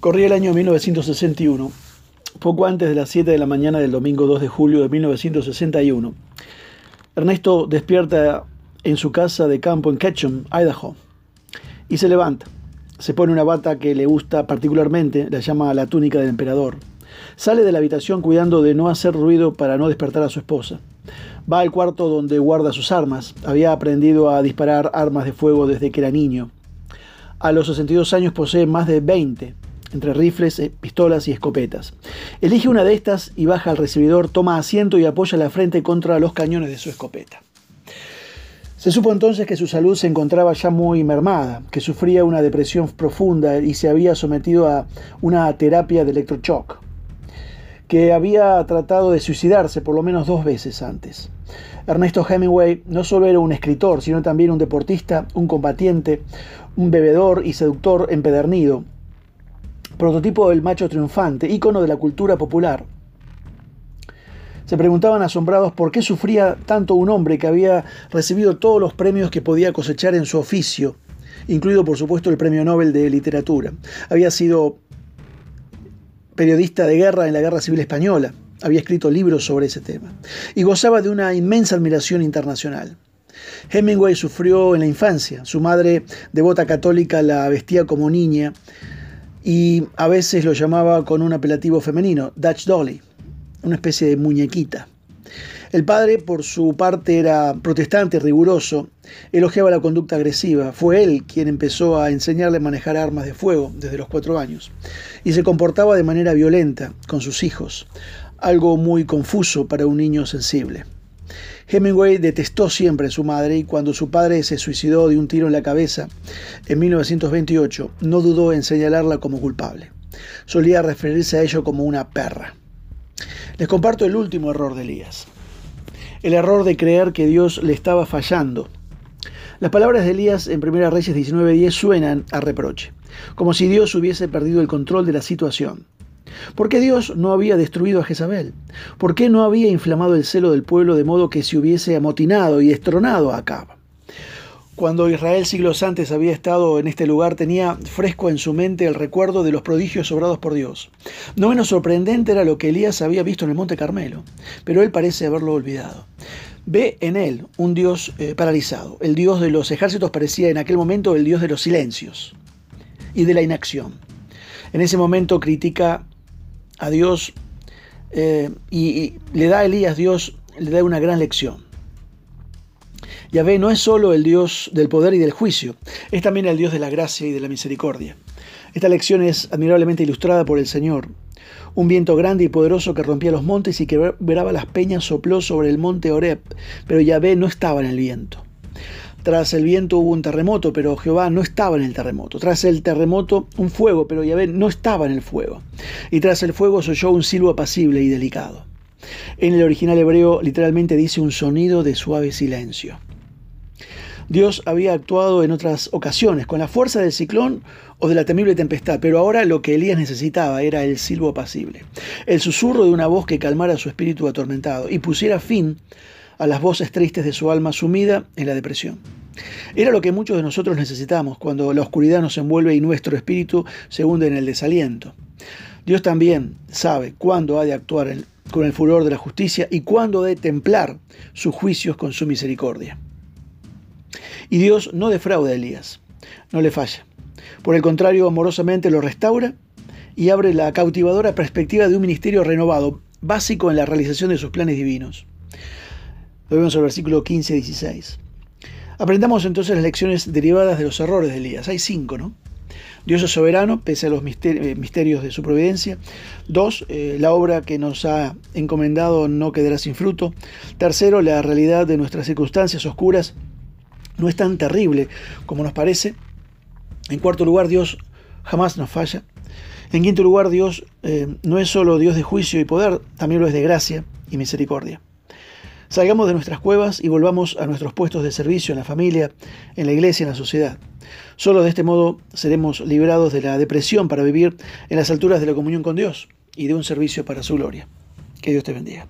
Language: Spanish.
Corría el año 1961, poco antes de las 7 de la mañana del domingo 2 de julio de 1961. Ernesto despierta en su casa de campo en Ketchum, Idaho, y se levanta. Se pone una bata que le gusta particularmente, la llama la túnica del emperador. Sale de la habitación cuidando de no hacer ruido para no despertar a su esposa. Va al cuarto donde guarda sus armas. Había aprendido a disparar armas de fuego desde que era niño. A los 62 años posee más de 20, entre rifles, eh, pistolas y escopetas. Elige una de estas y baja al recibidor, toma asiento y apoya la frente contra los cañones de su escopeta. Se supo entonces que su salud se encontraba ya muy mermada, que sufría una depresión profunda y se había sometido a una terapia de electroshock, que había tratado de suicidarse por lo menos dos veces antes. Ernesto Hemingway no solo era un escritor, sino también un deportista, un combatiente, un bebedor y seductor empedernido, prototipo del macho triunfante, ícono de la cultura popular. Se preguntaban asombrados por qué sufría tanto un hombre que había recibido todos los premios que podía cosechar en su oficio, incluido por supuesto el Premio Nobel de Literatura. Había sido periodista de guerra en la Guerra Civil Española, había escrito libros sobre ese tema y gozaba de una inmensa admiración internacional. Hemingway sufrió en la infancia, su madre devota católica la vestía como niña y a veces lo llamaba con un apelativo femenino, Dutch Dolly, una especie de muñequita. El padre, por su parte, era protestante, riguroso, elogiaba la conducta agresiva. Fue él quien empezó a enseñarle a manejar armas de fuego desde los cuatro años y se comportaba de manera violenta con sus hijos, algo muy confuso para un niño sensible. Hemingway detestó siempre a su madre y cuando su padre se suicidó de un tiro en la cabeza en 1928, no dudó en señalarla como culpable. Solía referirse a ello como una perra. Les comparto el último error de Elías. El error de creer que Dios le estaba fallando. Las palabras de Elías en 1 Reyes 19:10 suenan a reproche, como si Dios hubiese perdido el control de la situación. ¿Por qué Dios no había destruido a Jezabel? ¿Por qué no había inflamado el celo del pueblo de modo que se hubiese amotinado y destronado a Acab? Cuando Israel siglos antes había estado en este lugar, tenía fresco en su mente el recuerdo de los prodigios obrados por Dios. No menos sorprendente era lo que Elías había visto en el Monte Carmelo, pero él parece haberlo olvidado. Ve en él un Dios eh, paralizado. El Dios de los ejércitos parecía en aquel momento el Dios de los silencios y de la inacción. En ese momento critica a Dios eh, y, le da a Elías, Dios le da una gran lección. Yahvé no es solo el Dios del poder y del juicio, es también el Dios de la gracia y de la misericordia. Esta lección es admirablemente ilustrada por el Señor. Un viento grande y poderoso que rompía los montes y que veraba las peñas sopló sobre el monte Oreb, pero Yahvé no estaba en el viento. Tras el viento hubo un terremoto, pero Jehová no estaba en el terremoto. Tras el terremoto un fuego, pero Yahvé no estaba en el fuego. Y tras el fuego se oyó un silbo apacible y delicado. En el original hebreo literalmente dice un sonido de suave silencio. Dios había actuado en otras ocasiones con la fuerza del ciclón o de la temible tempestad, pero ahora lo que Elías necesitaba era el silbo apacible, el susurro de una voz que calmara su espíritu atormentado y pusiera fin a las voces tristes de su alma sumida en la depresión. Era lo que muchos de nosotros necesitamos cuando la oscuridad nos envuelve y nuestro espíritu se hunde en el desaliento. Dios también sabe cuándo ha de actuar con el furor de la justicia y cuándo ha de templar sus juicios con su misericordia. Y Dios no defrauda a Elías, no le falla. Por el contrario, amorosamente lo restaura y abre la cautivadora perspectiva de un ministerio renovado, básico en la realización de sus planes divinos. Lo vemos el versículo 15 y 16. Aprendamos entonces las lecciones derivadas de los errores de Elías. Hay cinco, ¿no? Dios es soberano, pese a los eh, misterios de su providencia. Dos, eh, la obra que nos ha encomendado no quedará sin fruto. Tercero, la realidad de nuestras circunstancias oscuras no es tan terrible como nos parece. En cuarto lugar, Dios jamás nos falla. En quinto lugar, Dios eh, no es solo Dios de juicio y poder, también lo es de gracia y misericordia. Salgamos de nuestras cuevas y volvamos a nuestros puestos de servicio en la familia, en la iglesia, en la sociedad. Solo de este modo seremos librados de la depresión para vivir en las alturas de la comunión con Dios y de un servicio para su gloria. Que Dios te bendiga.